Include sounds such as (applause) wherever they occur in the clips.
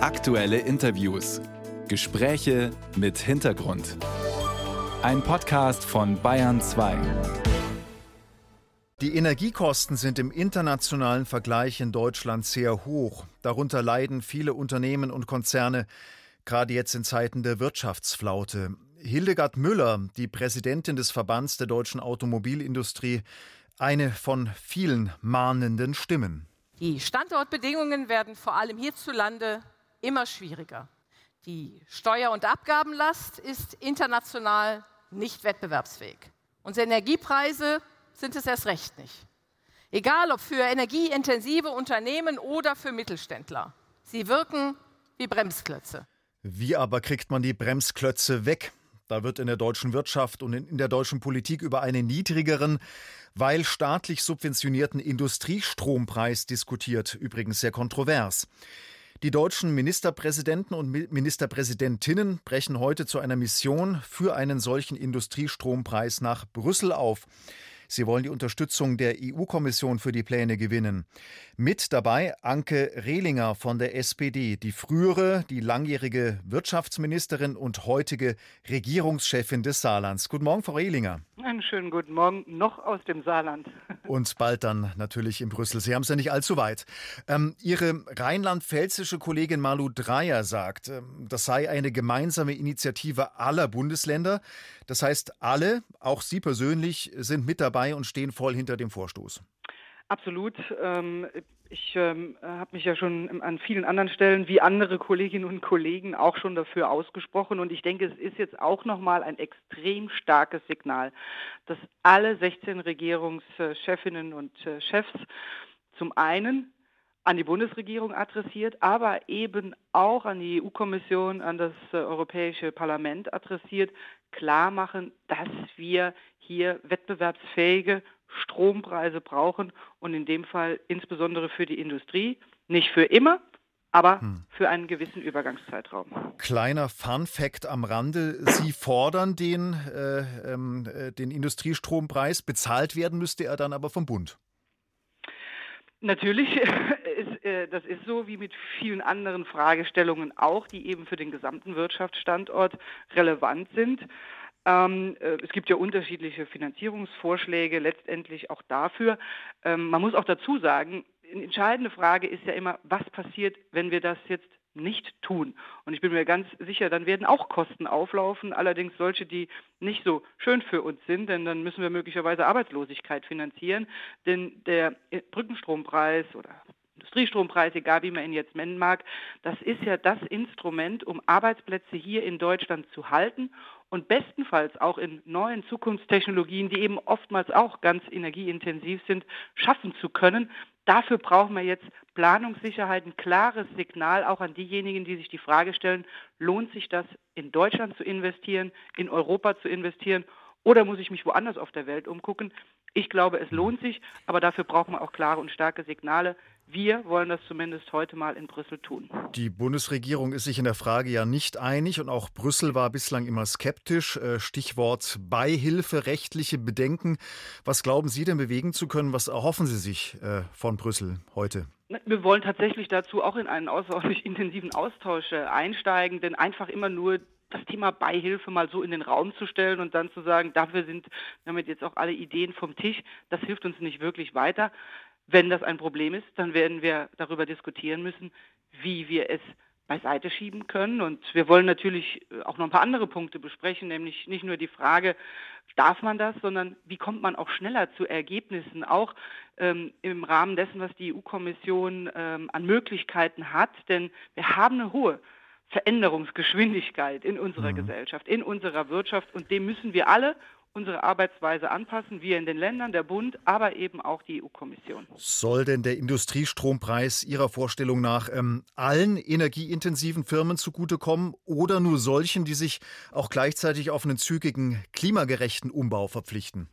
Aktuelle Interviews. Gespräche mit Hintergrund. Ein Podcast von Bayern 2. Die Energiekosten sind im internationalen Vergleich in Deutschland sehr hoch. Darunter leiden viele Unternehmen und Konzerne, gerade jetzt in Zeiten der Wirtschaftsflaute. Hildegard Müller, die Präsidentin des Verbands der deutschen Automobilindustrie, eine von vielen mahnenden Stimmen. Die Standortbedingungen werden vor allem hierzulande immer schwieriger. Die Steuer- und Abgabenlast ist international nicht wettbewerbsfähig. Unsere Energiepreise sind es erst recht nicht. Egal ob für energieintensive Unternehmen oder für Mittelständler. Sie wirken wie Bremsklötze. Wie aber kriegt man die Bremsklötze weg? Da wird in der deutschen Wirtschaft und in der deutschen Politik über einen niedrigeren, weil staatlich subventionierten Industriestrompreis diskutiert, übrigens sehr kontrovers. Die deutschen Ministerpräsidenten und Ministerpräsidentinnen brechen heute zu einer Mission für einen solchen Industriestrompreis nach Brüssel auf. Sie wollen die Unterstützung der EU-Kommission für die Pläne gewinnen. Mit dabei Anke Rehlinger von der SPD, die frühere, die langjährige Wirtschaftsministerin und heutige Regierungschefin des Saarlands. Guten Morgen, Frau Rehlinger. Einen schönen guten Morgen, noch aus dem Saarland. (laughs) Und bald dann natürlich in Brüssel. Sie haben es ja nicht allzu weit. Ähm, Ihre rheinland-pfälzische Kollegin Malu Dreyer sagt, ähm, das sei eine gemeinsame Initiative aller Bundesländer. Das heißt, alle, auch Sie persönlich, sind mit dabei und stehen voll hinter dem Vorstoß. Absolut. Ähm, ich ähm, habe mich ja schon an vielen anderen Stellen wie andere Kolleginnen und Kollegen auch schon dafür ausgesprochen. Und ich denke, es ist jetzt auch nochmal ein extrem starkes Signal, dass alle 16 Regierungschefinnen und äh, Chefs zum einen an die Bundesregierung adressiert, aber eben auch an die EU-Kommission, an das äh, Europäische Parlament adressiert, klar machen, dass wir hier wettbewerbsfähige Strompreise brauchen und in dem Fall insbesondere für die Industrie, nicht für immer, aber hm. für einen gewissen Übergangszeitraum. Kleiner Fun Fact am Rande: Sie fordern den, äh, ähm, äh, den Industriestrompreis. Bezahlt werden müsste er dann aber vom Bund. Natürlich, (laughs) ist, äh, das ist so wie mit vielen anderen Fragestellungen auch, die eben für den gesamten Wirtschaftsstandort relevant sind. Ähm, äh, es gibt ja unterschiedliche Finanzierungsvorschläge letztendlich auch dafür. Ähm, man muss auch dazu sagen, eine entscheidende Frage ist ja immer, was passiert, wenn wir das jetzt nicht tun. Und ich bin mir ganz sicher, dann werden auch Kosten auflaufen, allerdings solche, die nicht so schön für uns sind, denn dann müssen wir möglicherweise Arbeitslosigkeit finanzieren, denn der Brückenstrompreis oder Industriestrompreis, egal wie man ihn jetzt nennen mag, das ist ja das Instrument, um Arbeitsplätze hier in Deutschland zu halten und bestenfalls auch in neuen Zukunftstechnologien, die eben oftmals auch ganz energieintensiv sind, schaffen zu können. Dafür brauchen wir jetzt Planungssicherheit, ein klares Signal auch an diejenigen, die sich die Frage stellen, lohnt sich das in Deutschland zu investieren, in Europa zu investieren oder muss ich mich woanders auf der Welt umgucken? Ich glaube, es lohnt sich, aber dafür brauchen wir auch klare und starke Signale. Wir wollen das zumindest heute mal in Brüssel tun. Die Bundesregierung ist sich in der Frage ja nicht einig und auch Brüssel war bislang immer skeptisch. Äh, Stichwort Beihilfe, rechtliche Bedenken. Was glauben Sie denn bewegen zu können? Was erhoffen Sie sich äh, von Brüssel heute? Wir wollen tatsächlich dazu auch in einen außerordentlich (laughs) intensiven Austausch äh, einsteigen, denn einfach immer nur das Thema Beihilfe mal so in den Raum zu stellen und dann zu sagen, dafür sind damit jetzt auch alle Ideen vom Tisch, das hilft uns nicht wirklich weiter. Wenn das ein Problem ist, dann werden wir darüber diskutieren müssen, wie wir es beiseite schieben können. Und wir wollen natürlich auch noch ein paar andere Punkte besprechen, nämlich nicht nur die Frage, darf man das, sondern wie kommt man auch schneller zu Ergebnissen, auch ähm, im Rahmen dessen, was die EU-Kommission ähm, an Möglichkeiten hat. Denn wir haben eine hohe Veränderungsgeschwindigkeit in unserer mhm. Gesellschaft, in unserer Wirtschaft und dem müssen wir alle unsere Arbeitsweise anpassen, wir in den Ländern, der Bund, aber eben auch die EU-Kommission. Soll denn der Industriestrompreis Ihrer Vorstellung nach ähm, allen energieintensiven Firmen zugutekommen oder nur solchen, die sich auch gleichzeitig auf einen zügigen, klimagerechten Umbau verpflichten?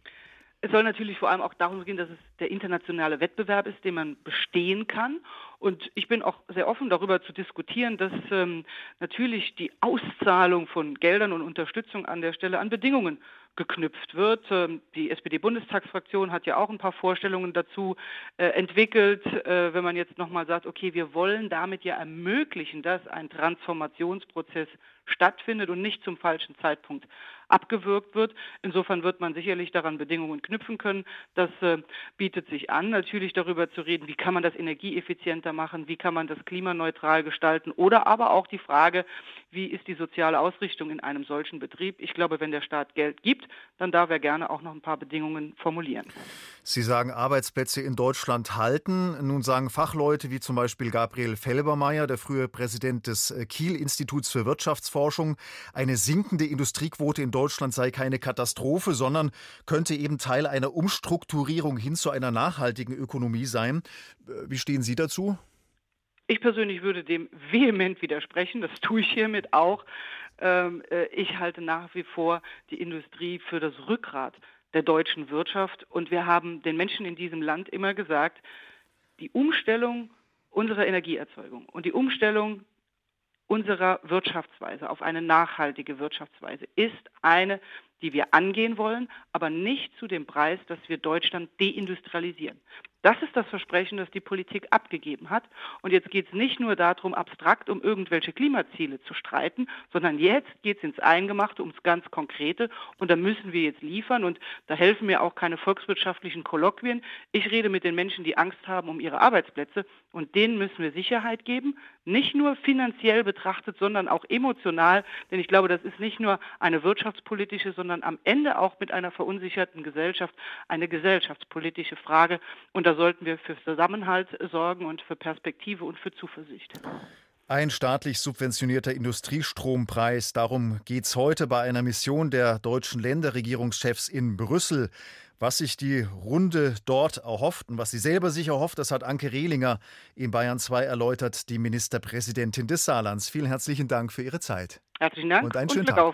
Es soll natürlich vor allem auch darum gehen, dass es der internationale Wettbewerb ist, den man bestehen kann. Und ich bin auch sehr offen darüber zu diskutieren, dass ähm, natürlich die Auszahlung von Geldern und Unterstützung an der Stelle an Bedingungen geknüpft wird. Ähm, die SPD-Bundestagsfraktion hat ja auch ein paar Vorstellungen dazu äh, entwickelt, äh, wenn man jetzt nochmal sagt, okay, wir wollen damit ja ermöglichen, dass ein Transformationsprozess stattfindet und nicht zum falschen Zeitpunkt abgewürgt wird. Insofern wird man sicherlich daran Bedingungen knüpfen können. Das äh, bietet sich an, natürlich darüber zu reden, wie kann man das energieeffizienter machen, wie kann man das klimaneutral gestalten oder aber auch die Frage, wie ist die soziale Ausrichtung in einem solchen Betrieb. Ich glaube, wenn der Staat Geld gibt, dann darf er gerne auch noch ein paar Bedingungen formulieren. Sie sagen, Arbeitsplätze in Deutschland halten. Nun sagen Fachleute wie zum Beispiel Gabriel Felbermeier, der frühere Präsident des äh, Kiel-Instituts für Wirtschaftsforschung, eine sinkende Industriequote in Deutschland sei keine Katastrophe, sondern könnte eben Teil einer Umstrukturierung hin zu einer nachhaltigen Ökonomie sein. Äh, wie stehen Sie dazu? Ich persönlich würde dem (laughs) vehement widersprechen. Das tue ich hiermit auch. Ähm, äh, ich halte nach wie vor die Industrie für das Rückgrat der deutschen Wirtschaft. Und wir haben den Menschen in diesem Land immer gesagt, die Umstellung unserer Energieerzeugung und die Umstellung unserer Wirtschaftsweise auf eine nachhaltige Wirtschaftsweise ist eine, die wir angehen wollen, aber nicht zu dem Preis, dass wir Deutschland deindustrialisieren. Das ist das Versprechen, das die Politik abgegeben hat. Und jetzt geht es nicht nur darum, abstrakt um irgendwelche Klimaziele zu streiten, sondern jetzt geht es ins Eingemachte, ums ganz Konkrete. Und da müssen wir jetzt liefern. Und da helfen mir auch keine volkswirtschaftlichen Kolloquien. Ich rede mit den Menschen, die Angst haben um ihre Arbeitsplätze. Und denen müssen wir Sicherheit geben. Nicht nur finanziell betrachtet, sondern auch emotional. Denn ich glaube, das ist nicht nur eine wirtschaftspolitische, sondern am Ende auch mit einer verunsicherten Gesellschaft eine gesellschaftspolitische Frage. Und sollten wir für Zusammenhalt sorgen und für Perspektive und für Zuversicht. Ein staatlich subventionierter Industriestrompreis. Darum geht es heute bei einer Mission der deutschen Länderregierungschefs in Brüssel. Was sich die Runde dort erhofft und was sie selber sich erhofft, das hat Anke Rehlinger in Bayern 2 erläutert, die Ministerpräsidentin des Saarlands. Vielen herzlichen Dank für Ihre Zeit. Herzlichen Dank und einen schönen und Tag. Auf.